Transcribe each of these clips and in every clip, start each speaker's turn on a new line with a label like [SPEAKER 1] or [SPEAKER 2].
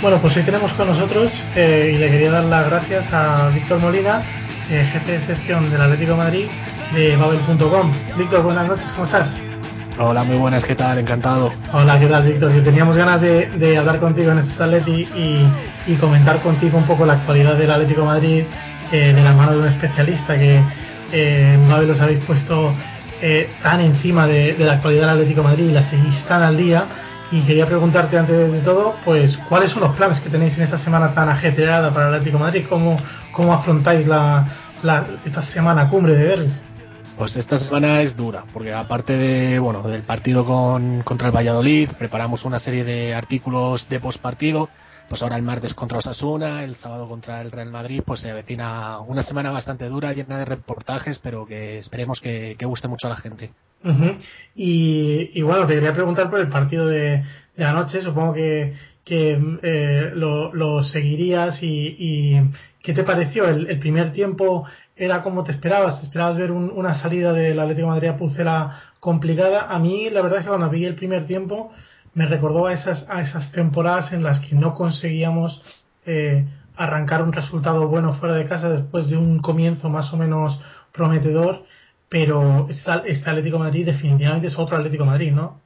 [SPEAKER 1] Bueno, pues hoy tenemos con nosotros eh, y le quería dar las gracias a Víctor Molina, eh, jefe de sección del Atlético de Madrid de Babel.com. Víctor, buenas noches, ¿cómo estás?
[SPEAKER 2] Hola, muy buenas, ¿qué tal? Encantado.
[SPEAKER 1] Hola, ¿qué tal, Víctor? teníamos ganas de, hablar contigo en este Atleti y, comentar contigo un poco la actualidad del Atlético de Madrid eh, de la mano de un especialista que en Babel os habéis puesto tan encima de, de, la actualidad del Atlético de Madrid y la seguís tan al día y quería preguntarte antes de todo, pues, ¿cuáles son los planes que tenéis en esta semana tan ajetreada para el Atlético de Madrid? ¿Cómo, cómo afrontáis la, esta semana cumbre de Derby?
[SPEAKER 2] Pues esta semana es dura, porque aparte de, bueno, del partido con, contra el Valladolid, preparamos una serie de artículos de postpartido, pues ahora el martes contra Osasuna, el sábado contra el Real Madrid, pues se avecina una semana bastante dura, llena de reportajes, pero que esperemos que guste mucho a la gente
[SPEAKER 1] y, bueno, te quería preguntar por el partido de, anoche. Supongo que, eh, lo, seguirías y, ¿qué te pareció? El, primer tiempo era como te esperabas. esperabas ver una salida del Atlético Madrid a Pucela complicada? A mí, la verdad es que cuando vi el primer tiempo me recordó a esas, a esas temporadas en las que no conseguíamos eh, arrancar un resultado bueno fuera de casa después de un comienzo más o menos prometedor pero este Atlético Madrid definitivamente es otro Atlético Madrid, ¿no?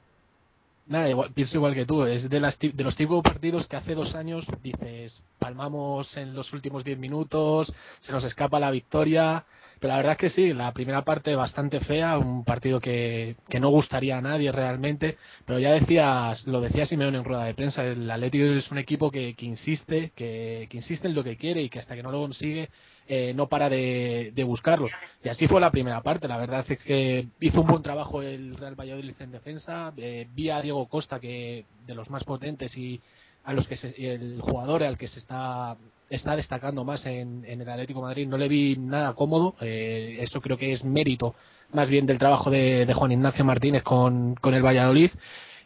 [SPEAKER 2] Nada, igual, pienso igual que tú, es de, las, de los tipos de partidos que hace dos años dices, palmamos en los últimos diez minutos, se nos escapa la victoria, pero la verdad es que sí, la primera parte bastante fea, un partido que, que no gustaría a nadie realmente, pero ya decías, lo decía Simeone en rueda de prensa, el Atlético es un equipo que, que insiste, que, que insiste en lo que quiere y que hasta que no lo consigue eh, no para de, buscarlo. Y así fue la primera parte. La verdad es que hizo un buen trabajo el Real Valladolid en defensa. Eh, vi a Diego Costa, que de los más potentes y a los que el jugador al que se está está destacando más en, el Atlético Madrid. No le vi nada cómodo. Eh, eso creo que es mérito más bien del trabajo de, Juan Ignacio Martínez con, con el Valladolid.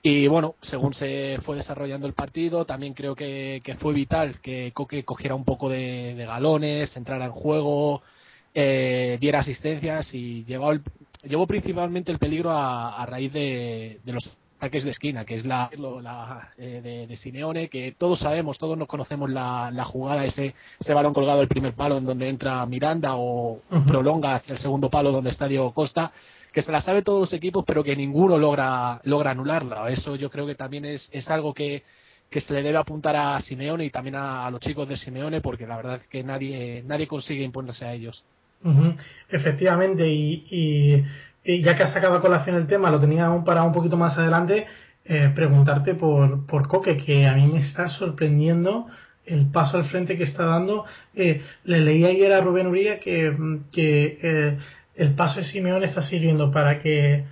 [SPEAKER 2] Y bueno, según se fue desarrollando el partido, también creo que, fue vital que Coque cogiera un poco de, galones, entrara en juego, eh, diera asistencias y llevó, llevó principalmente el peligro a, raíz de, los ataques de esquina, que es la, eh, de, Simeone, que todos sabemos, todos nos conocemos la, jugada, ese, ese balón colgado el primer palo en donde entra Miranda o prolonga hacia el segundo palo donde está Diego Costa que se la sabe todos los equipos, pero que ninguno logra, logra anularla. Eso yo creo que también es, es algo que, que se le debe apuntar a Simeone y también a, los chicos de Simeone, porque la verdad es que nadie, nadie consigue imponerse a ellos.
[SPEAKER 1] Efectivamente, y, y, ya que has sacado a colación el tema, lo tenía aún para un poquito más adelante, eh, preguntarte por, por Coque, que a mí me está sorprendiendo el paso al frente que está dando. Eh, le leí ayer a Rubén Uría que, que eh, el paso de Simeón está sirviendo para que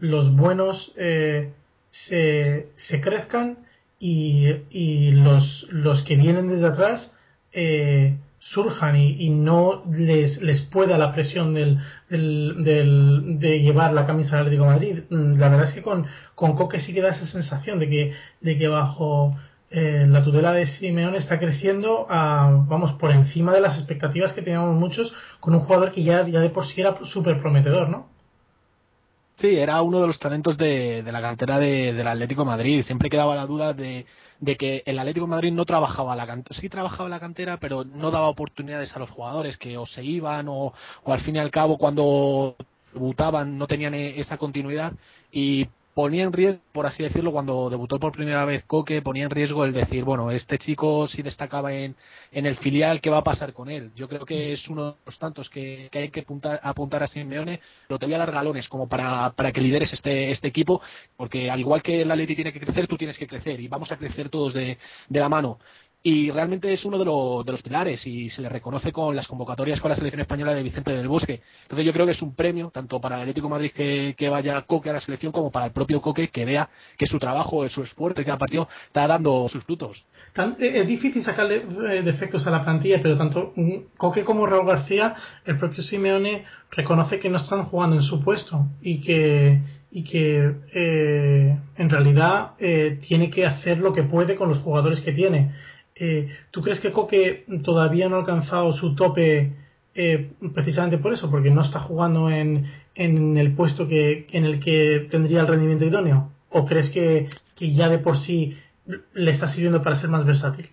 [SPEAKER 1] los buenos se, se, crezcan y, y, los, los que vienen desde atrás eh, surjan y, no les, les pueda la presión del, del, de llevar la camisa del Atlético de Madrid. Mm, la verdad es que con, con Coque sí que da esa sensación de que, de que bajo eh, la tutela de Simeone está creciendo a, vamos por encima de las expectativas que teníamos muchos con un jugador que ya, ya de por sí era súper prometedor, ¿no?
[SPEAKER 2] Sí, era uno de los talentos de, la cantera del Atlético Madrid. Siempre quedaba la duda de, que el Atlético Madrid no trabajaba la cantera. Sí trabajaba la cantera, pero no daba oportunidades a los jugadores que o se iban o, o al fin y al cabo cuando debutaban no tenían e, esa continuidad. Y ponía en riesgo, por así decirlo, cuando debutó por primera vez Coque, ponía en riesgo el decir, bueno, este chico si destacaba en, en el filial, ¿qué va a pasar con él? Yo creo que es uno de los tantos que, hay que apuntar, apuntar a Simeone, pero te voy a dar galones como para, para que lideres este, este equipo, porque al igual que el Atleti tiene que crecer, tú tienes que crecer y vamos a crecer todos de, de la mano. Y realmente es uno de, de, los pilares y se le reconoce con las convocatorias con la selección española de Vicente del Bosque. Entonces yo creo que es un premio tanto para el Atlético Madrid que, que vaya Coque a la selección como para el propio Coque que vea que su trabajo, su esfuerzo y cada partido está dando sus frutos.
[SPEAKER 1] Eh, es difícil sacarle eh, defectos a la plantilla, pero tanto Coque como Raúl García, el propio Simeone reconoce que no están jugando en su puesto y que y que eh, en realidad tiene que hacer lo que puede con los jugadores que tiene eh, ¿Tú crees que Coque todavía no ha alcanzado su tope eh, precisamente por eso? Porque no está jugando en, en el puesto que, en el que tendría el rendimiento idóneo. ¿O crees que, ya de por sí le está sirviendo para ser más versátil?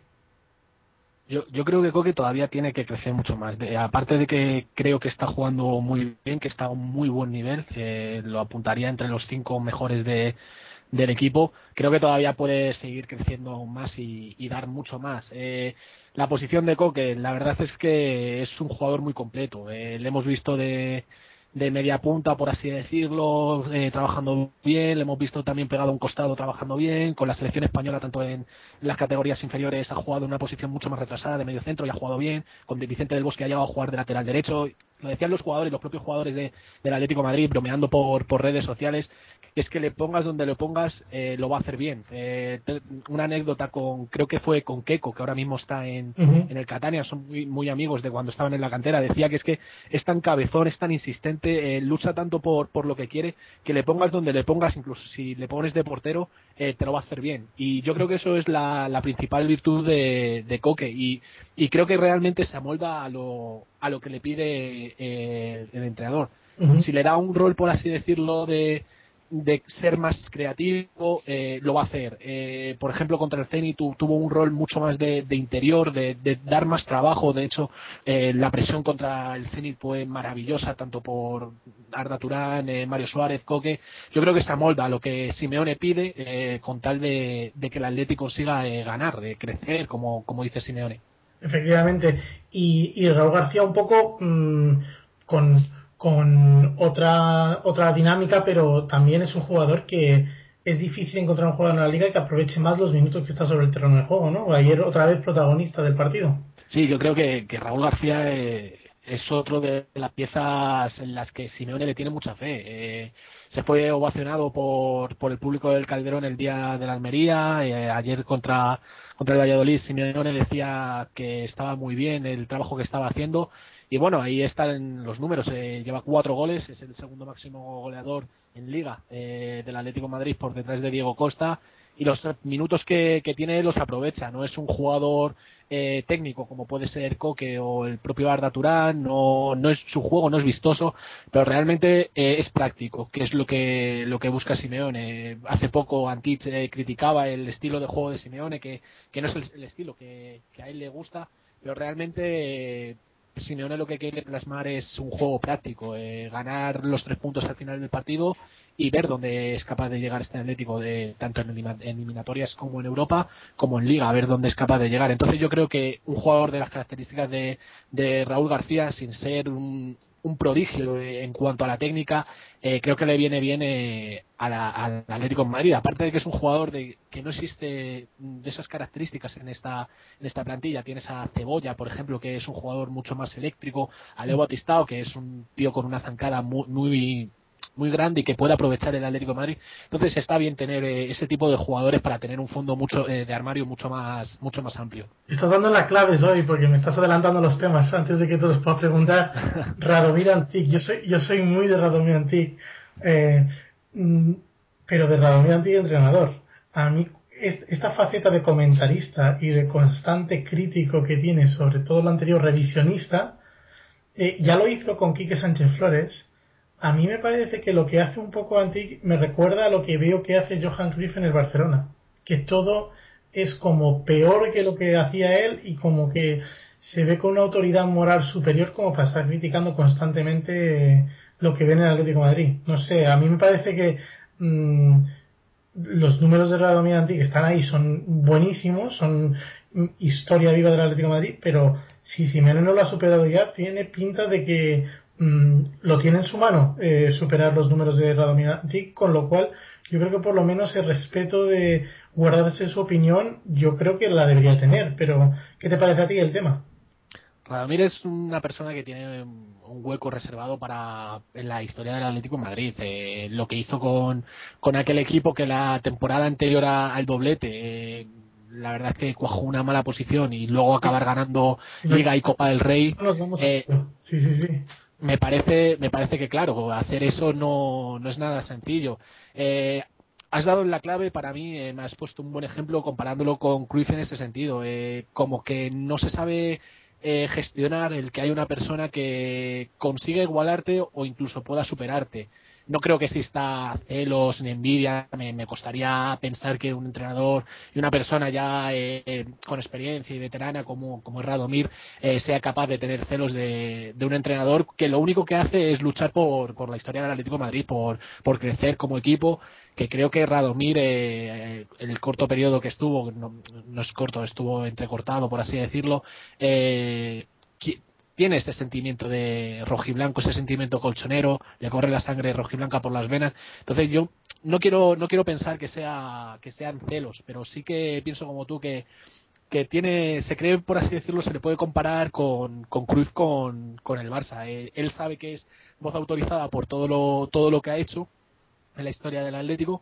[SPEAKER 2] Yo, yo creo que Coque todavía tiene que crecer mucho más. aparte de que creo que está jugando muy bien, que está a un muy buen nivel, eh, lo apuntaría entre los cinco mejores de, del equipo, creo que todavía puede seguir creciendo aún más y, dar mucho más. Eh, la posición de Coque, la verdad es que es un jugador muy completo. Eh, le hemos visto de, de media punta, por así decirlo, eh, trabajando bien, le hemos visto también pegado a un costado trabajando bien, con la selección española tanto en las categorías inferiores ha jugado en una posición mucho más retrasada de medio centro y ha jugado bien, con Vicente del Bosque ha llegado a jugar de lateral derecho, lo decían los jugadores, los propios jugadores de, del Atlético Madrid, bromeando por, por redes sociales, es que le pongas donde le pongas, eh, lo va a hacer bien. Eh, una anécdota con, creo que fue con Keco, que ahora mismo está en, en el Catania, son muy, muy amigos de cuando estaban en la cantera, decía que es que es tan cabezón, es tan insistente, eh, lucha tanto por, por lo que quiere, que le pongas donde le pongas, incluso si le pones de portero, te lo va a hacer bien. Y yo creo que eso es la, la principal virtud de, de Coque y, y creo que realmente se amolda a lo, a lo que le pide el entrenador. Si le da un rol, por así decirlo, de de ser más creativo eh, lo va a hacer. Eh, por ejemplo, contra el Zenit tuvo un rol mucho más de, interior, de, dar más trabajo. De hecho, eh, la presión contra el Zenit fue maravillosa, tanto por Arda Turán, Mario Suárez, Coque. Yo creo que se amolda a lo que Simeone pide con tal de, que el Atlético consiga ganar, de crecer, como, como dice Simeone.
[SPEAKER 1] Efectivamente. Y, y Raúl García un poco mm, con con otra, otra dinámica, pero también es un jugador que es difícil encontrar un jugador en la liga que aproveche más los minutos que está sobre el terreno de juego, ¿no? Ayer otra vez protagonista del partido.
[SPEAKER 2] Sí, yo creo que, Raúl García eh, es otro de las piezas en las que Simeone le tiene mucha fe. Eh, se fue ovacionado por, por el público del Calderón el día de la Almería, eh, ayer contra contra el Valladolid Simeone decía que estaba muy bien el trabajo que estaba haciendo y bueno, ahí están los números. Eh, lleva cuatro goles, es el segundo máximo goleador en Liga eh, del Atlético Madrid por detrás de Diego Costa. Y los minutos que, tiene los aprovecha. No es un jugador eh, técnico como puede ser Coque o el propio Arda Turán. No, no es su juego, no es vistoso, pero realmente es práctico, que es lo que lo que busca Simeone. Hace poco Antich criticaba el estilo de juego de Simeone, que, que no es el, estilo que, que a él le gusta, pero realmente Simeone lo que quiere plasmar es un juego práctico, eh, ganar los tres puntos al final del partido y ver dónde es capaz de llegar este Atlético, de, tanto en eliminatorias como en Europa, como en Liga, a ver dónde es capaz de llegar. Entonces yo creo que un jugador de las características de, de Raúl García, sin ser un, un prodigio en cuanto a la técnica. Eh, creo que le viene bien eh, al Atlético de Madrid. Aparte de que es un jugador de que no existe de esas características en esta en esta plantilla. Tienes a Cebolla, por ejemplo, que es un jugador mucho más eléctrico. A Leo Batistao, que es un tío con una zancada muy, muy muy grande y que puede aprovechar el Atlético de Madrid. Entonces está bien tener eh, ese tipo de jugadores para tener un fondo mucho eh, de armario mucho más mucho más amplio.
[SPEAKER 1] Estás dando las claves hoy porque me estás adelantando los temas antes de que te los pueda preguntar. Radomir Antic, yo soy yo soy muy de Radomir Antic, eh, mm, pero de Radomir Antic entrenador. A mí esta faceta de comentarista y de constante crítico que tiene, sobre todo lo anterior revisionista, ya lo hizo con Quique Sánchez Flores a mí me parece que lo que hace un poco Antic me recuerda a lo que veo que hace Johan Cruyff en el Barcelona, que todo es como peor que lo que hacía él y como que se ve con una autoridad moral superior como para estar criticando constantemente lo que ve en el Atlético de Madrid. No sé, a mí me parece que mm, los números de Radomir Antic que están ahí son buenísimos, son historia viva del Atlético Madrid, pero si Simeone no lo ha superado ya, tiene pinta de que mm, lo tiene en su mano eh, superar los números de Radomir con lo cual yo creo que por lo menos el respeto de guardarse su opinión, yo creo que la debería tener. Pero, ¿qué te parece a ti el tema?
[SPEAKER 2] Radomir es una persona que tiene un hueco reservado para en la historia del Atlético de Madrid. Eh, lo que hizo con, con aquel equipo que la temporada anterior al doblete, eh, la verdad es que cuajó una mala posición y luego acabar ganando Liga y Copa del Rey.
[SPEAKER 1] Eh, sí, sí, sí.
[SPEAKER 2] Me parece, me parece que claro, hacer eso no, no es nada sencillo. Eh, has dado la clave para mí, eh, me has puesto un buen ejemplo comparándolo con Cruyff en ese sentido. Eh, como que no se sabe gestionar el que hay una persona que consigue igualarte o incluso pueda superarte no creo que exista celos ni envidia. Me, costaría pensar que un entrenador y una persona ya eh, eh, con experiencia y veterana como, como es Radomir eh, sea capaz de tener celos de, un entrenador que lo único que hace es luchar por, por la historia del Atlético de Madrid, por, por crecer como equipo que creo que Radomir, eh, el corto periodo que estuvo, no, no, es corto, estuvo entrecortado, por así decirlo, eh, tiene ese sentimiento de rojiblanco, ese sentimiento colchonero, le corre la sangre rojiblanca por las venas. Entonces yo no quiero no quiero pensar que sea que sean celos, pero sí que pienso como tú que que tiene se cree por así decirlo se le puede comparar con con Cruz con, con el Barça. Eh, él sabe que es voz autorizada por todo lo todo lo que ha hecho en la historia del Atlético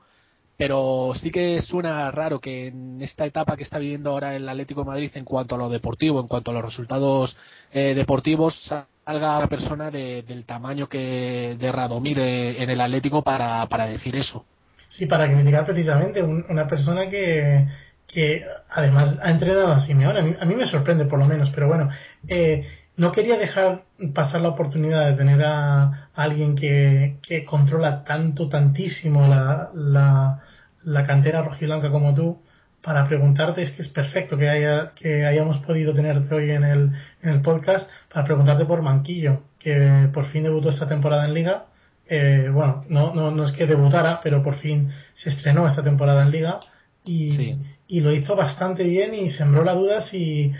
[SPEAKER 2] pero sí que suena raro que en esta etapa que está viviendo ahora el Atlético de Madrid en cuanto a lo deportivo, en cuanto a los resultados eh, deportivos, salga una persona del tamaño que de Radomir eh, en el Atlético para, para decir eso.
[SPEAKER 1] Sí, para criticar precisamente una persona que, que además ha entrenado a Simeone. A mí, me sorprende por lo menos, pero bueno, eh, no quería dejar pasar la oportunidad de tener a, alguien que, que, controla tanto, tantísimo la, la, la cantera rojiblanca como tú para preguntarte, es que es perfecto que, haya, que hayamos podido tenerte hoy en el, en el podcast, para preguntarte por Manquillo, que por fin debutó esta temporada en Liga. Eh, bueno, no, no, no es que debutara, pero por fin se estrenó esta temporada en Liga y, y lo hizo bastante bien y sembró la duda si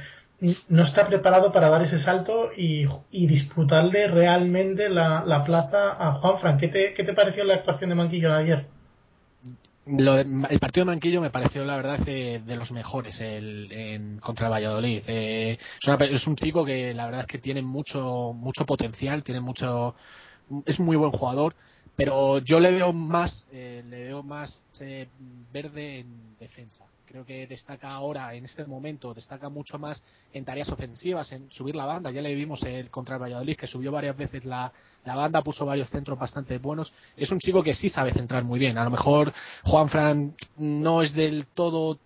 [SPEAKER 1] no está preparado para dar ese salto y, y disputarle realmente la, la plaza a Juan Fran. ¿Qué te, ¿Qué te pareció la actuación de Manquillo de ayer?
[SPEAKER 2] El partido de Manquillo me pareció, la verdad, de, los mejores el, en, contra el Valladolid. Eh, es, un chico que, la verdad, es que tiene mucho, mucho potencial, tiene mucho, es muy buen jugador, pero yo le veo más, eh, le veo más eh, verde en defensa. Creo que destaca ahora, en este momento, destaca mucho más en tareas ofensivas, en subir la banda. Ya le vimos el contra el Valladolid, que subió varias veces la, la banda, puso varios centros bastante buenos. Es un chico que sí sabe centrar muy bien. A lo mejor Juan Fran no es del todo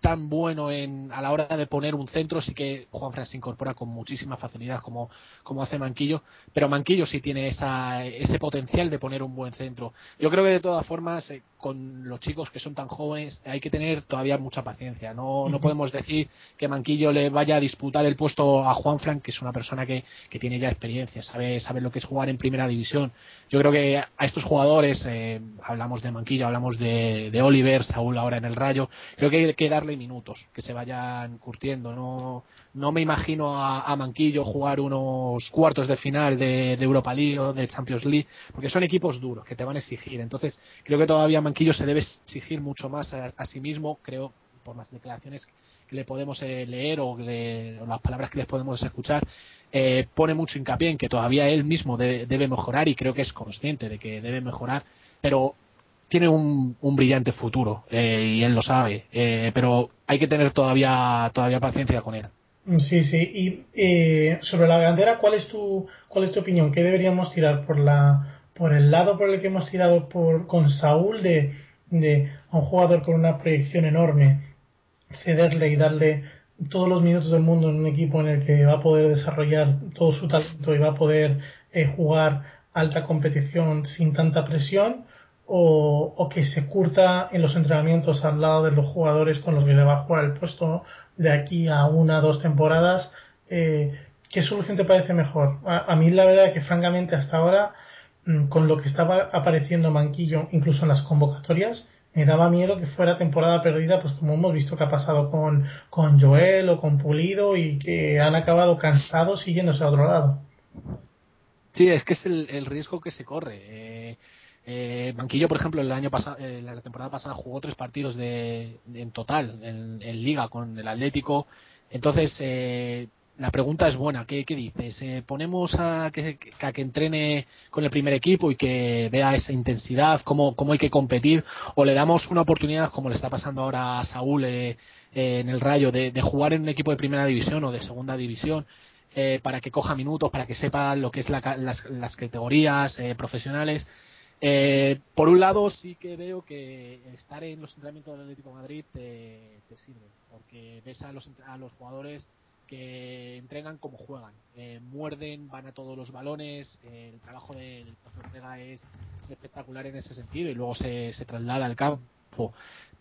[SPEAKER 2] tan bueno en, a la hora de poner un centro, sí que Juan Fran se incorpora con muchísima facilidad como, como hace Manquillo, pero Manquillo sí tiene esa, ese potencial de poner un buen centro. Yo creo que de todas formas, eh, con los chicos que son tan jóvenes, hay que tener todavía mucha paciencia. No, no podemos decir que Manquillo le vaya a disputar el puesto a Juan Fran, que es una persona que, que tiene ya experiencia, sabe, sabe lo que es jugar en primera división. Yo creo que a estos jugadores, eh, hablamos de Manquillo, hablamos de, de Oliver, Saúl ahora en el Rayo, creo que hay que darle minutos, que se vayan curtiendo. No, no me imagino a, Manquillo jugar unos cuartos de final de, Europa League o de Champions League, porque son equipos duros que te van a exigir. Entonces, creo que todavía Manquillo se debe exigir mucho más a, sí mismo, creo, por las declaraciones que le podemos eh, leer o, las palabras que les podemos escuchar, eh, pone mucho hincapié en que todavía él mismo debe mejorar y creo que es consciente de que debe mejorar, pero tiene un, brillante futuro eh, y él lo sabe, eh, pero hay que tener todavía todavía paciencia con él.
[SPEAKER 1] Sí, sí. Y eh, sobre la delantera, ¿cuál es tu cuál es tu opinión? ¿Qué deberíamos tirar por la por el lado por el que hemos tirado por con Saúl de, de un jugador con una proyección enorme, cederle y darle todos los minutos del mundo en un equipo en el que va a poder desarrollar todo su talento y va a poder jugar alta competición sin tanta presión? O, que se curta en los entrenamientos al lado de los jugadores con los que se va a jugar el puesto de aquí a una dos temporadas. Eh, ¿Qué solución te parece mejor? A, mí la verdad es que francamente hasta ahora, mm, con lo que estaba apareciendo Manquillo, incluso en las convocatorias, me daba miedo que fuera temporada perdida, pues como hemos visto que ha pasado con, con Joel o con Pulido y que han acabado cansados y yéndose a otro lado.
[SPEAKER 2] Sí, es que es el, riesgo que se corre. Eh, eh, Banquillo, por ejemplo, el año pasado, eh, la temporada pasada jugó tres partidos de, en total en, liga con el Atlético. Entonces, eh, la pregunta es buena. ¿Qué, dices? Eh, ¿Ponemos a que, a entrene con el primer equipo y que vea esa intensidad, cómo, cómo hay que competir? ¿O le damos una oportunidad, como le está pasando ahora a Saúl en el Rayo, de, jugar en un equipo de primera división o de segunda división? para que coja minutos, para que sepa lo que es las, las, categorías profesionales eh, por un lado, sí que veo que estar en los entrenamientos del Atlético de Madrid te, sirve, porque ves a los, a los jugadores que entrenan como juegan, eh, muerden, van a todos los balones, eh, el trabajo del profe es, espectacular en ese sentido y luego se, traslada al campo.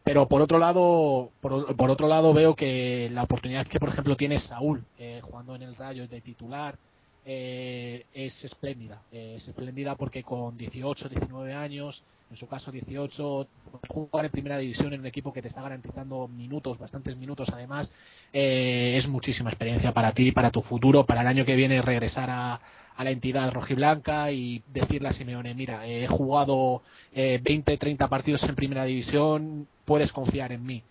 [SPEAKER 2] Pero por otro lado, por, por, otro lado veo que la oportunidad que por ejemplo tiene Saúl jugando en el Rayo de titular, eh, es espléndida. Eh, es espléndida porque con 18, 19 años, en su caso 18, jugar en primera división en un equipo que te está garantizando minutos, bastantes minutos además, eh, es muchísima experiencia para ti, para tu futuro, para el año que viene regresar a, a la entidad rojiblanca y decirle a Simeone, mira, he jugado 20, 30 partidos en primera división, puedes confiar en mí.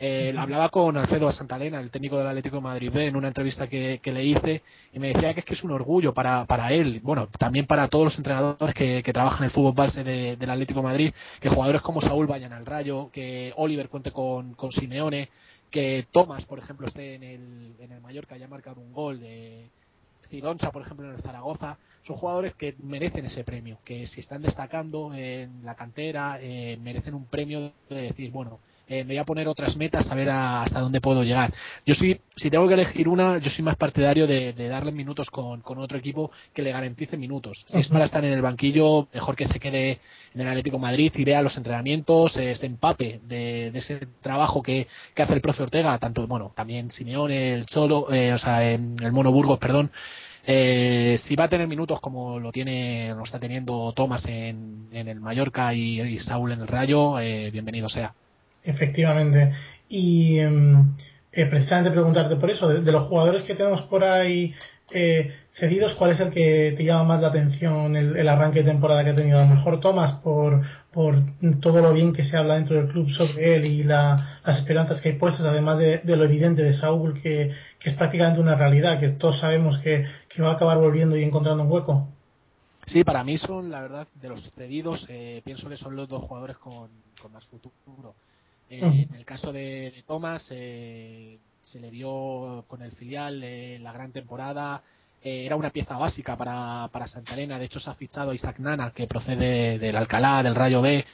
[SPEAKER 2] Eh, hablaba con Alfredo Santalena, el técnico del Atlético de Madrid B, en una entrevista que, le hice y me decía que es que es un orgullo para, para él, bueno, también para todos los entrenadores que, trabajan en el fútbol base del Atlético de Madrid, que jugadores como Saúl vayan al Rayo, que Oliver cuente con, con Simeone, que Tomás, por ejemplo, esté en el, en el Mallorca, haya marcado un gol de Cidoncha, por ejemplo, en el Zaragoza, son jugadores que merecen ese premio, que si están destacando en la cantera, eh, merecen un premio de decir, bueno, eh, me voy a poner otras metas a ver hasta dónde puedo llegar. Yo soy, si tengo que elegir una, yo soy más partidario de, darle minutos con, otro equipo que le garantice minutos. Si es para estar en el banquillo, mejor que se quede en el Atlético Madrid y vea los entrenamientos, este empape de, ese trabajo que, hace el profe Ortega, tanto, bueno, también Simeone, el Cholo, eh, o sea, el Mono Burgos, perdón. Eh, si va a tener minutos como lo tiene, lo está teniendo Tomás en, el Mallorca y, Saúl en el Rayo, bienvenido sea.
[SPEAKER 1] Efectivamente. Y em, eh, precisamente preguntarte por eso, de, los jugadores que tenemos por ahí eh, cedidos, ¿cuál es el que te llama más la atención el, arranque de temporada que ha tenido? A lo mejor Tomás, por, por todo lo bien que se habla dentro del club sobre él y las esperanzas que hay puestas, además de, lo evidente de Saúl, que, es prácticamente una realidad, que todos sabemos que, va a acabar volviendo y encontrando un hueco.
[SPEAKER 2] Sí, para mí son, la verdad, de los cedidos, eh, pienso que son los dos jugadores con, con más futuro. Eh, en el caso de, de Thomas, eh, se le vio con el filial eh, la gran temporada. era una pieza básica para, para Santa Elena. De hecho, se ha fichado a Isaac Nana, que procede del Alcalá, del Rayo B.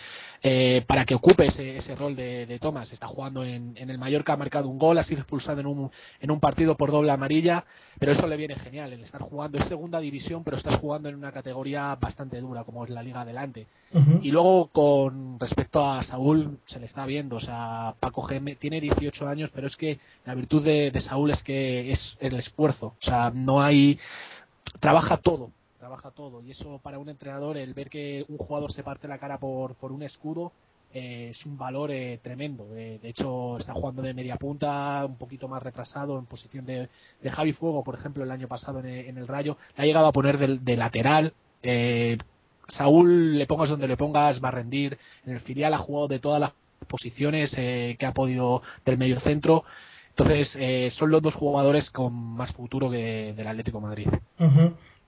[SPEAKER 2] Eh, para que ocupe ese, ese rol de, de, Thomas. Está jugando en, en, el Mallorca, ha marcado un gol, ha sido expulsado en un, en un partido por doble amarilla, pero eso le viene genial, el estar jugando en segunda división, pero estás jugando en una categoría bastante dura, como es la Liga Adelante. Y luego, con respecto a Saúl, se le está viendo, o sea, Paco Geme tiene 18 años, pero es que la virtud de, de Saúl es que es el esfuerzo, o sea, no hay trabaja todo, trabaja todo. Y eso para un entrenador, el ver que un jugador se parte la cara por, por un escudo, eh, es un valor eh, tremendo. Eh, de hecho, está jugando de media punta, un poquito más retrasado en posición de, de Javi Fuego, por ejemplo, el año pasado en el, Rayo. Le ha llegado a poner de, lateral. Saúl, le pongas donde le pongas, va a rendir. En el filial ha jugado de todas las posiciones que ha podido del medio centro. Entonces, son los dos jugadores con más futuro que del Atlético Madrid.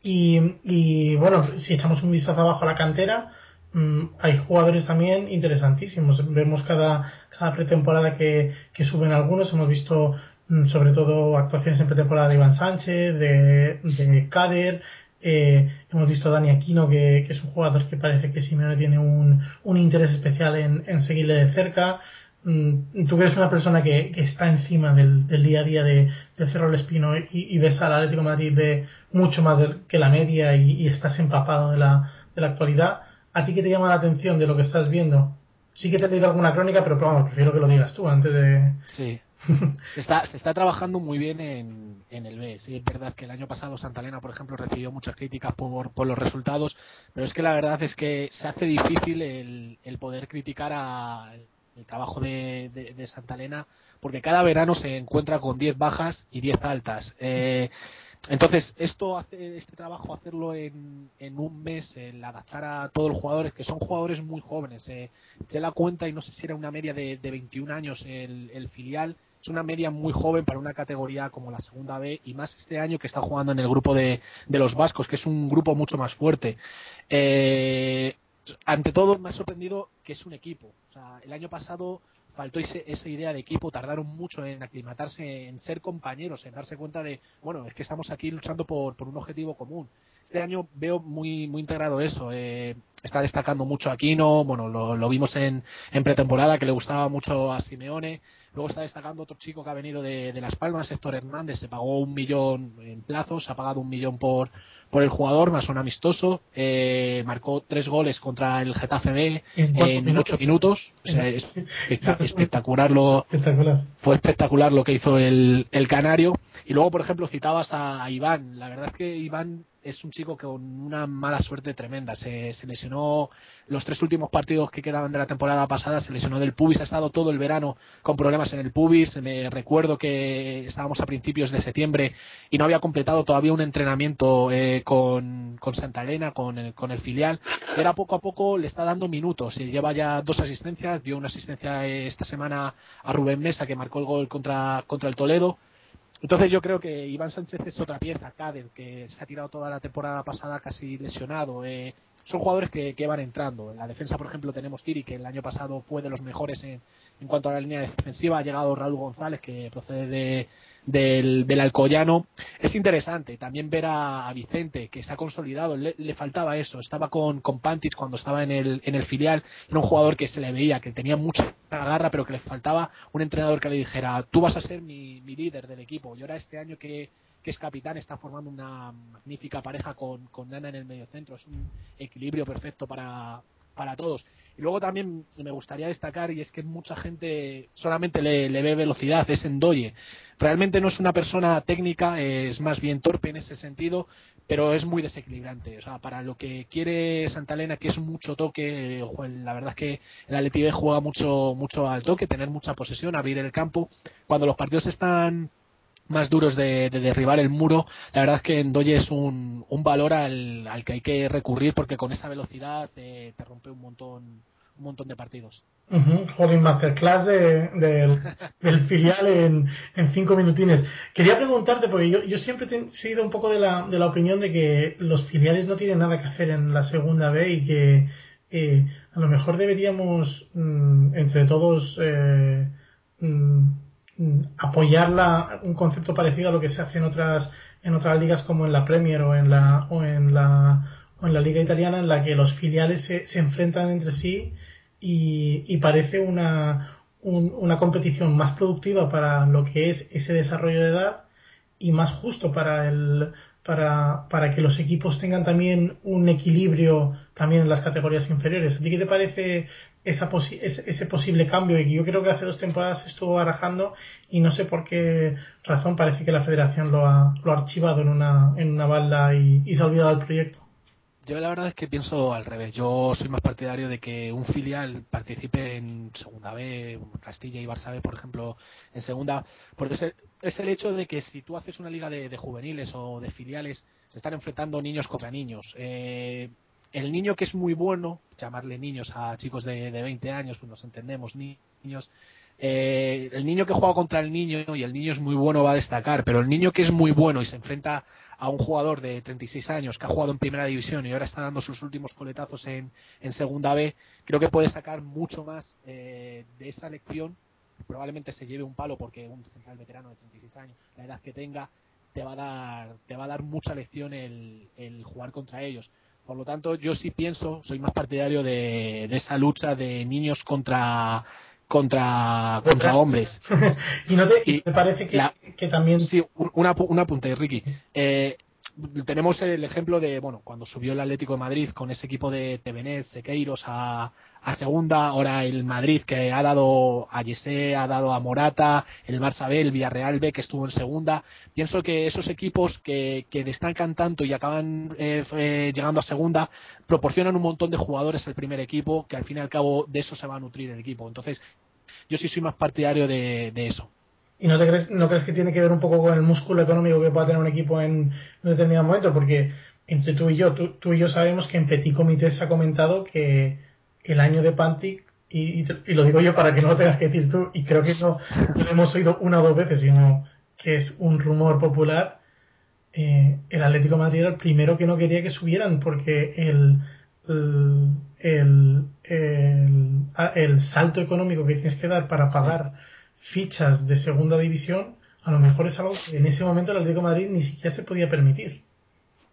[SPEAKER 1] Y, y bueno, si echamos un vistazo abajo a la cantera, mm, hay jugadores también interesantísimos. Vemos cada, cada pretemporada que, que suben algunos. Hemos visto mm, sobre todo actuaciones en pretemporada de Iván Sánchez, de, de Kader. Eh, hemos visto a Dani Aquino, que, que, es un jugador que parece que Simeone tiene un, un interés especial en, en seguirle de cerca. Mm, tú que eres una persona que, que está encima del, del, día a día de, de Cerro el Espino y, y, ves al Atlético de Madrid de mucho más que la media y, estás empapado de la, de la actualidad, ¿a ti qué te llama la atención de lo que estás viendo? Sí que te he leído alguna crónica, pero vamos, prefiero que lo digas tú antes de...
[SPEAKER 2] Sí. se, está, se está trabajando muy bien en, en el B. Sí, es verdad que el año pasado Santa Elena, por ejemplo, recibió muchas críticas por, por los resultados, pero es que la verdad es que se hace difícil el, el poder criticar a el trabajo de, de, Santa Elena, porque cada verano se encuentra con 10 bajas y 10 altas. Eh, entonces, esto hace, este trabajo, hacerlo en, en un mes, el adaptar a todos los jugadores, que son jugadores muy jóvenes. Eh, se la cuenta y no sé si era una media de, de 21 años el, el filial, es una media muy joven para una categoría como la segunda B y más este año que está jugando en el grupo de, de los vascos, que es un grupo mucho más fuerte. Eh, ante todo me ha sorprendido que es un equipo. O sea, el año pasado faltó ese, esa idea de equipo, tardaron mucho en aclimatarse, en ser compañeros, en darse cuenta de, bueno, es que estamos aquí luchando por, por un objetivo común. Este año veo muy muy integrado eso. Eh, está destacando mucho Aquino, bueno, lo, lo vimos en, en pretemporada que le gustaba mucho a Simeone. Luego está destacando otro chico que ha venido de, de Las Palmas, Héctor Hernández, se pagó un millón en plazos, se ha pagado un millón por, por el jugador, más un amistoso, eh, marcó tres goles contra el Getafe B en, en ocho minutos, o sea, es espectacular lo,
[SPEAKER 1] Espectacular.
[SPEAKER 2] fue espectacular lo que hizo el, el canario. Y luego, por ejemplo, citabas a, Iván. La verdad es que Iván es un chico con una mala suerte tremenda. Se, se lesionó los tres últimos partidos que quedaban de la temporada pasada, se lesionó del pubis, ha estado todo el verano con problemas en el pubis. Me recuerdo que estábamos a principios de septiembre y no había completado todavía un entrenamiento eh, con, con Santa Elena, con el, con el filial. Ahora poco a poco le está dando minutos. Y lleva ya dos asistencias, dio una asistencia eh, esta semana a Rubén Mesa que marcó el gol contra, contra el Toledo. Entonces yo creo que Iván Sánchez es otra pieza, Caden, que se ha tirado toda la temporada pasada casi lesionado. Eh, son jugadores que, que van entrando. En la defensa, por ejemplo, tenemos Tiri, que el año pasado fue de los mejores en, en cuanto a la línea defensiva. Ha llegado Raúl González, que procede de, del, del Alcoyano. Es interesante también ver a, Vicente, que se ha consolidado. Le, faltaba eso. Estaba con, con Pantic cuando estaba en el, en el filial. Era un jugador que se le veía, que tenía mucha garra, pero que le faltaba un entrenador que le dijera, tú vas a ser mi, mi líder del equipo. Y ahora este año que, que es capitán, está formando una magnífica pareja con, con Nana en el medio centro. Es un equilibrio perfecto para, para todos. Y luego también me gustaría destacar, y es que mucha gente solamente le, ve velocidad, es Endoye. Realmente no es una persona técnica, es más bien torpe en ese sentido, pero es muy desequilibrante. O sea, para lo que quiere Santa Elena, que es mucho toque, eh, la verdad es que el Atleti juega mucho, mucho al toque, tener mucha posesión, abrir el campo. Cuando los partidos están más duros de, de, derribar el muro. La verdad es que Endoye es un, un valor al, al, que hay que recurrir porque con esa velocidad te, te rompe un montón un montón de partidos.
[SPEAKER 1] Uh -huh. Joder, masterclass de, de, del filial en, en, cinco minutines. Quería preguntarte, porque yo, yo siempre he sido un poco de la, de la opinión de que los filiales no tienen nada que hacer en la segunda B y que eh, a lo mejor deberíamos, mmm, entre todos, eh, mmm, apoyar la, un concepto parecido a lo que se hace en otras en otras ligas como en la Premier o en la o en la o en la liga italiana en la que los filiales se, se enfrentan entre sí y, y parece una un, una competición más productiva para lo que es ese desarrollo de edad y más justo para el para, para que los equipos tengan también un equilibrio también en las categorías inferiores. ¿A ti qué te parece esa posi ese, ese, posible cambio? Y yo creo que hace dos temporadas estuvo barajando y no sé por qué razón parece que la federación lo ha, lo ha archivado en una, en una balda y, y se ha olvidado del proyecto.
[SPEAKER 2] Yo la verdad es que pienso al revés. Yo soy más partidario de que un filial participe en Segunda B, Castilla y Barça B, por ejemplo, en Segunda, porque es el, es el hecho de que si tú haces una liga de, de, juveniles o de filiales, se están enfrentando niños contra niños. Eh, el niño que es muy bueno, llamarle niños a chicos de, de 20 años, pues nos entendemos, niños, eh, el niño que juega contra el niño y el niño es muy bueno va a destacar, pero el niño que es muy bueno y se enfrenta a un jugador de 36 años que ha jugado en primera división y ahora está dando sus últimos coletazos en, en segunda B, creo que puede sacar mucho más eh, de esa lección. Probablemente se lleve un palo porque un central veterano de 36 años, la edad que tenga, te va a dar, te va a dar mucha lección el, el jugar contra ellos. Por lo tanto, yo sí pienso, soy más partidario de, de esa lucha de niños contra contra contra hombres.
[SPEAKER 1] Y no te, y te parece que, la, que, también
[SPEAKER 2] sí una un apunte Ricky. Eh, tenemos el ejemplo de bueno cuando subió el Atlético de Madrid con ese equipo de Tevenet, Sequeiros a, a segunda, ahora el Madrid que ha dado a Yesé, ha dado a Morata, el Barça B, el Villarreal B que estuvo en segunda. Pienso que esos equipos que, que destacan tanto y acaban eh, eh, llegando a segunda proporcionan un montón de jugadores al primer equipo que al fin y al cabo de eso se va a nutrir el equipo. Entonces, yo sí soy más partidario de, de eso.
[SPEAKER 1] ¿Y no, te crees, no crees que tiene que ver un poco con el músculo económico que pueda tener un equipo en un determinado momento? Porque entre tú y yo, tú, y yo sabemos que en Petit Comité se ha comentado que el año de Pantic, y, lo digo yo para que no lo tengas que decir tú, y creo que eso no lo hemos oído una o dos veces, sino que es un rumor popular, eh, el Atlético de Madrid era el primero que no quería que subieran porque el, el, el, salto económico que tienes que dar para pagar fichas de segunda división, a lo mejor es algo que en ese momento el Atlético de Madrid ni siquiera se podía permitir.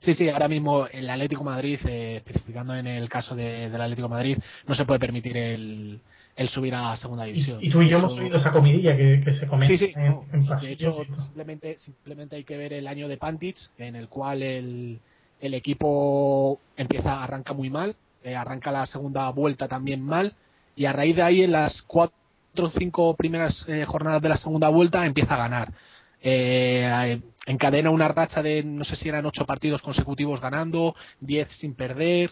[SPEAKER 2] Sí, sí, ahora mismo el Atlético Madrid, eh, especificando en el caso de, del Atlético Madrid, no se puede permitir el, el subir a segunda división.
[SPEAKER 1] Y, tú y yo hemos subido esa comidilla que, se comenta
[SPEAKER 2] sí, sí, en, De hecho, simplemente, simplemente hay que ver el año de Pantich, en el cual el, el equipo empieza, arranca muy mal, eh, arranca la segunda vuelta también mal, y a raíz de ahí en las cuatro o cinco primeras eh, jornadas de la segunda vuelta empieza a ganar. Eh, encadena una racha de no sé si eran ocho partidos consecutivos ganando, diez sin perder,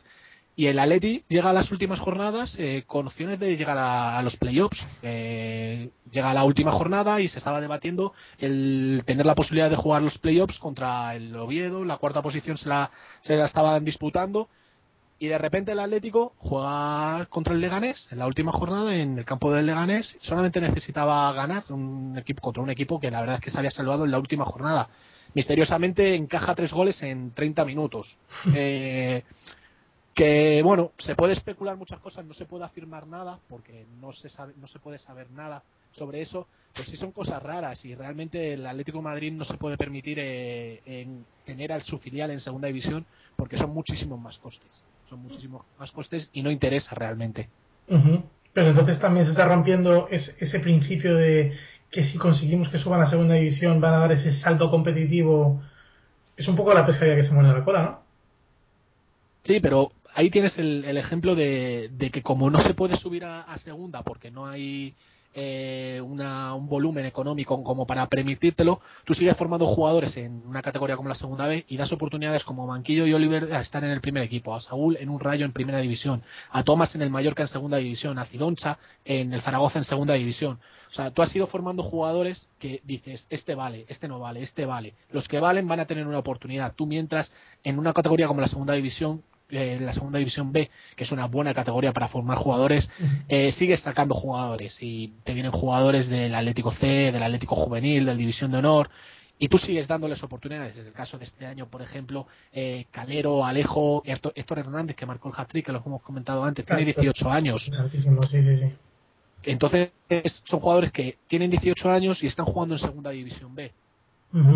[SPEAKER 2] y el Atleti llega a las últimas jornadas eh, con opciones de llegar a, los playoffs. Eh, llega a la última jornada y se estaba debatiendo el tener la posibilidad de jugar los playoffs contra el Oviedo. La cuarta posición se la, se la estaban disputando. Y de repente el Atlético juega contra el Leganés en la última jornada en el campo del Leganés. Solamente necesitaba ganar un equipo contra un equipo que la verdad es que se había salvado en la última jornada. Misteriosamente encaja tres goles en 30 minutos. Eh, que bueno, se puede especular muchas cosas, no se puede afirmar nada porque no se sabe, no se puede saber nada sobre eso, pues sí son cosas raras y realmente el Atlético de Madrid no se puede permitir eh, en tener al su filial en segunda división porque son muchísimos más costes, son muchísimos más costes y no interesa realmente.
[SPEAKER 1] Pero entonces también se está rompiendo ese principio de que si conseguimos que suban a segunda división van a dar ese salto competitivo. Es un poco la pescadilla que se muere la cola, ¿no?
[SPEAKER 2] Sí, pero ahí tienes el, ejemplo de, que como no se puede subir a, segunda porque no hay eh, un volumen económico como para permitírtelo, tú sigues formando jugadores en una categoría como la segunda B y das oportunidades como Manquillo y Oliver a estar en el primer equipo, a Saúl en un Rayo en primera división, a Tomás en el Mallorca en segunda división, a Cidoncha en el Zaragoza en segunda división. O sea, tú has ido formando jugadores que dices, este vale, este no vale, este vale. Los que valen van a tener una oportunidad. Tú mientras en una categoría como la segunda división eh, la segunda división B, que es una buena categoría para formar jugadores, eh, sigue sacando jugadores y te vienen jugadores del Atlético C, del Atlético Juvenil, del División de Honor y tú sigues dándoles oportunidades. En el caso de este año, por ejemplo, eh, Calero, Alejo, Héctor Hernández, que marcó el hat-trick, que lo hemos comentado antes, tiene 18 años. Entonces, son jugadores que tienen 18 años y están jugando en segunda división B.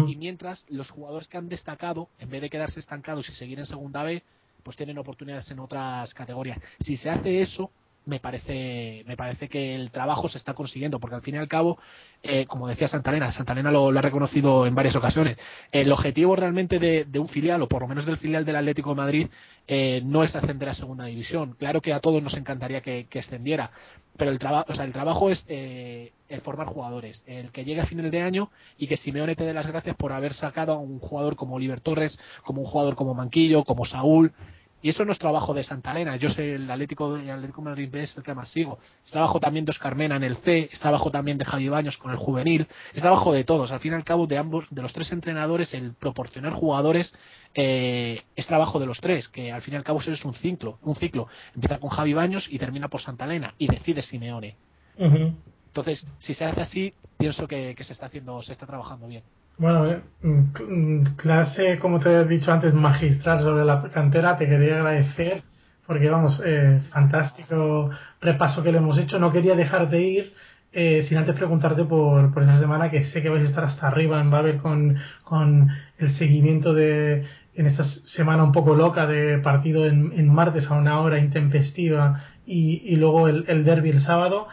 [SPEAKER 2] Y mientras los jugadores que han destacado, en vez de quedarse estancados y seguir en segunda B, pues tienen oportunidades en otras categorías. Si se hace eso, me parece me parece que el trabajo se está consiguiendo porque al fin y al cabo eh, como decía Santalena Santalena lo, lo, ha reconocido en varias ocasiones el objetivo realmente de, un filial o por lo menos del filial del Atlético de Madrid eh, no es ascender a segunda división. Claro que a todos nos encantaría que, que ascendiera pero el trabajo o sea el trabajo es eh, el formar jugadores el que llegue a final de año y que Simeone te dé las gracias por haber sacado a un jugador como Oliver Torres como un jugador como Manquillo como Saúl y eso no es trabajo de Santa Elena. Yo sé el Atlético de Atlético Madrid B es el que más sigo. Es trabajo también de Oscar Mena en el C, es trabajo también de Javi Baños con el juvenil, es trabajo de todos. Al fin y al cabo, de ambos, de los tres entrenadores, el proporcionar jugadores eh, es trabajo de los tres, que al fin y al cabo eso es un ciclo, un ciclo. Empieza con Javi Baños y termina por Santa Elena y decide Simeone. Entonces, si se hace así, pienso que, que se está haciendo, se está trabajando bien.
[SPEAKER 1] Bueno, eh, mm, clase, como te he dicho antes, magistral sobre la cantera. Te quería agradecer porque, vamos, eh, fantástico repaso que le hemos hecho. No quería dejarte ir eh, sin antes preguntarte por, por esa semana que sé que vais a estar hasta arriba en Babel con, con el seguimiento de, en esta semana un poco loca de partido en, en martes a una hora intempestiva y, y luego el, el derby el sábado.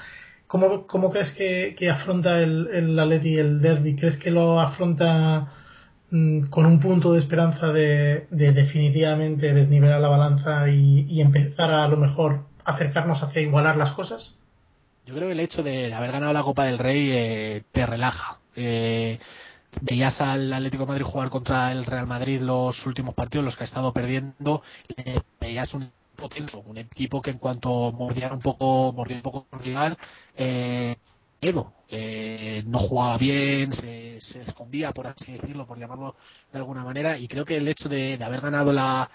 [SPEAKER 1] ¿Cómo, cómo crees que, que, afronta el, el Atleti el derby? ¿Crees que lo afronta mm, con un punto de esperanza de, de definitivamente desnivelar la balanza y, empezar a, lo mejor acercarnos hacia igualar las cosas?
[SPEAKER 2] Yo creo que el hecho de haber ganado la Copa del Rey eh, te relaja. Eh, veías al Atlético Madrid jugar contra el Real Madrid los últimos partidos, los que ha estado perdiendo, eh, veías un un equipo que en cuanto mordía un poco, mordía un poco rival, eh. Eh, no jugaba bien, se, escondía, por así decirlo, por llamarlo de alguna manera, y creo que el hecho de, haber ganado la,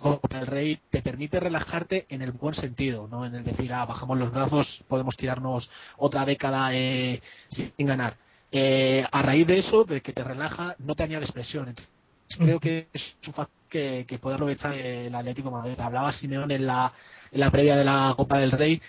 [SPEAKER 2] Copa del Rey te permite relajarte en el buen sentido, no en el decir, ah, bajamos los brazos, podemos tirarnos otra década eh, sin ganar. Eh, a raíz de eso, de que te relaja, no te añades presión. creo que es un factor que, puede aprovechar el Atlético Madrid. Hablaba Simeón en la, en la previa de la Copa del Rey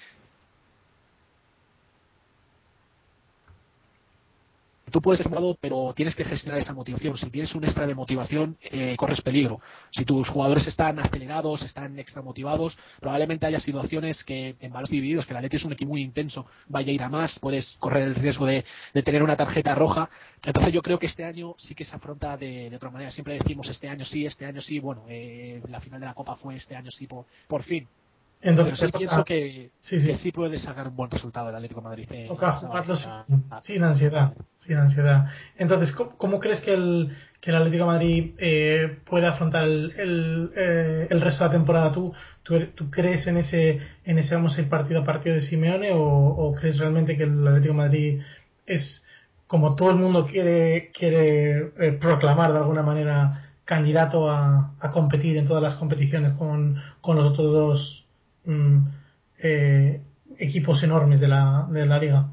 [SPEAKER 2] tú puedes estar pero tienes que gestionar esa motivación. Si tienes un extra de motivación, eh, corres peligro. Si tus jugadores están acelerados, están extra motivados, probablemente haya situaciones que en malos divididos, que la Leti es un equipo muy intenso, vaya a ir a más, puedes correr el riesgo de, tener una tarjeta roja. Entonces yo creo que este año sí que se afronta de, otra manera. Siempre decimos este año sí, este año sí. Bueno, eh, la final de la Copa fue este año sí, por, por fin. Entonces, Pero sí pienso que sí, puede sacar un buen resultado el Atlético de Madrid.
[SPEAKER 1] toca jugarlo sin, ansiedad, sin ansiedad. Entonces, ¿cómo, crees que el, que el Atlético de Madrid eh, puede afrontar el, el, eh, el, resto de la temporada? ¿Tú, tú, crees en ese, en ese vamos a ir partido a partido de Simeone o, crees realmente que el Atlético de Madrid es, como todo el mundo quiere, quiere eh, proclamar de alguna manera, candidato a, a competir en todas las competiciones con, con los otros dos Mm, eh, equipos enormes de la, de la liga.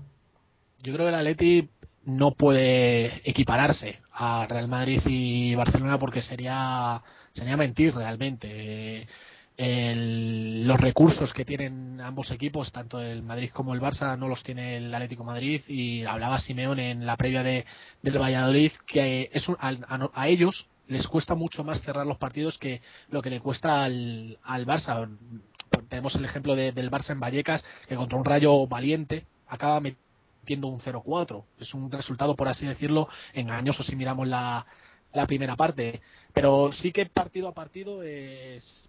[SPEAKER 2] Yo creo que el Atleti no puede equipararse a Real Madrid y Barcelona porque sería sería mentir realmente. los recursos que tienen ambos equipos, tanto el Madrid como el Barça, no los tiene el Atlético Madrid y hablaba Simeón en la previa de, del Valladolid que es a, ellos les cuesta mucho más cerrar los partidos que lo que le cuesta al, al Barça tenemos el ejemplo del Barça en Vallecas, que contra un rayo valiente acaba metiendo un 0-4. Es un resultado, por así decirlo, engañoso si miramos la, la primera parte. Pero sí que partido a partido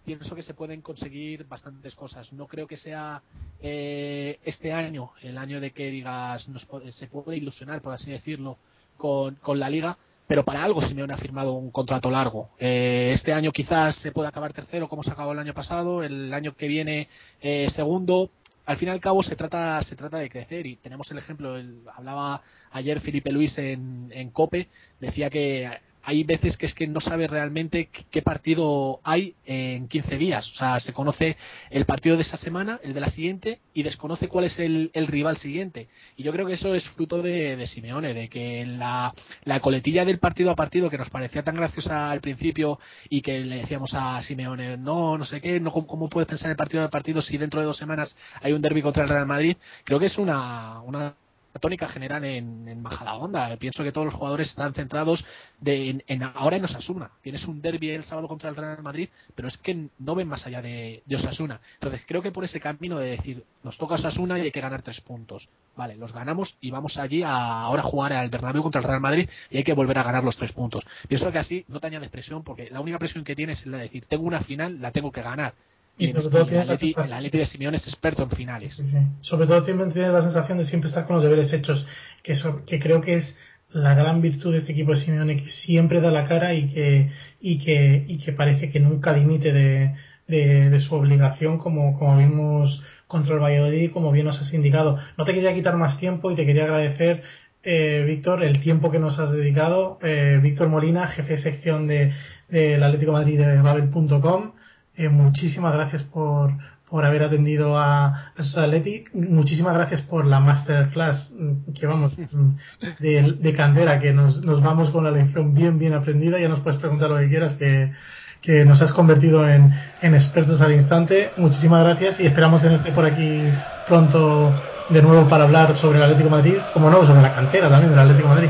[SPEAKER 2] pienso que se pueden conseguir bastantes cosas. No creo que sea eh, este año el año de que digas se puede ilusionar, por así decirlo, con, con la liga, pero para algo Simeone ha firmado un contrato largo. Eh, este año quizás se pueda acabar tercero como se acabó el año pasado, el año que viene eh, segundo. Al fin y al cabo se trata se trata de crecer y tenemos el ejemplo, hablaba ayer Felipe Luis en, en COPE, decía que hay veces que es que no sabe realmente qué partido hay en 15 días. O sea, se conoce el partido de esa semana, el de la siguiente, y desconoce cuál es el, rival siguiente. Y yo creo que eso es fruto de, Simeone, de que la, la, coletilla del partido a partido, que nos parecía tan graciosa al principio y que le decíamos a Simeone, no, no sé qué, no, ¿cómo puedes pensar el partido a partido si dentro de dos semanas hay un derby contra el Real Madrid? Creo que es una, una tónica general en, en Majadahonda. Pienso que todos los jugadores están centrados de, en, ahora en Osasuna. Tienes un derby el sábado contra el Real Madrid, pero es que no ven más allá de, Osasuna. Entonces creo que por ese camino de decir, nos toca Osasuna y hay que ganar tres puntos. Vale, los ganamos y vamos allí a ahora jugar al Bernabéu contra el Real Madrid y hay que volver a ganar los tres puntos. Pienso que así no te añades presión porque la única presión que tienes es la de decir, tengo una final, la tengo que ganar y, sobre todo el, Atleti, de Simeone es experto en finales.
[SPEAKER 1] Sobre todo siempre tienes la sensación de siempre estar con los deberes hechos, que, eso, que creo que es la gran virtud de este equipo de Simeone, que siempre da la cara y que, y que, y que parece que nunca dimite de, de, su obligación, como, como vimos contra el Valladolid, como bien nos has indicado. No te quería quitar más tiempo y te quería agradecer, eh, Víctor, el tiempo que nos has dedicado. Eh, Víctor Molina, jefe de sección de, del Atlético Madrid de Babel.com. Eh, muchísimas gracias por, por haber atendido a a. Muchísimas gracias por la masterclass mm, que vamos mm, de, de cantera, que nos, nos vamos con la lección bien, bien aprendida. Ya nos puedes preguntar lo que quieras, que, que nos has convertido en, en expertos al instante. Muchísimas gracias y esperamos tenerte por aquí pronto de nuevo para hablar sobre el Atlético Madrid, como no, sobre la cantera también del Atlético Madrid.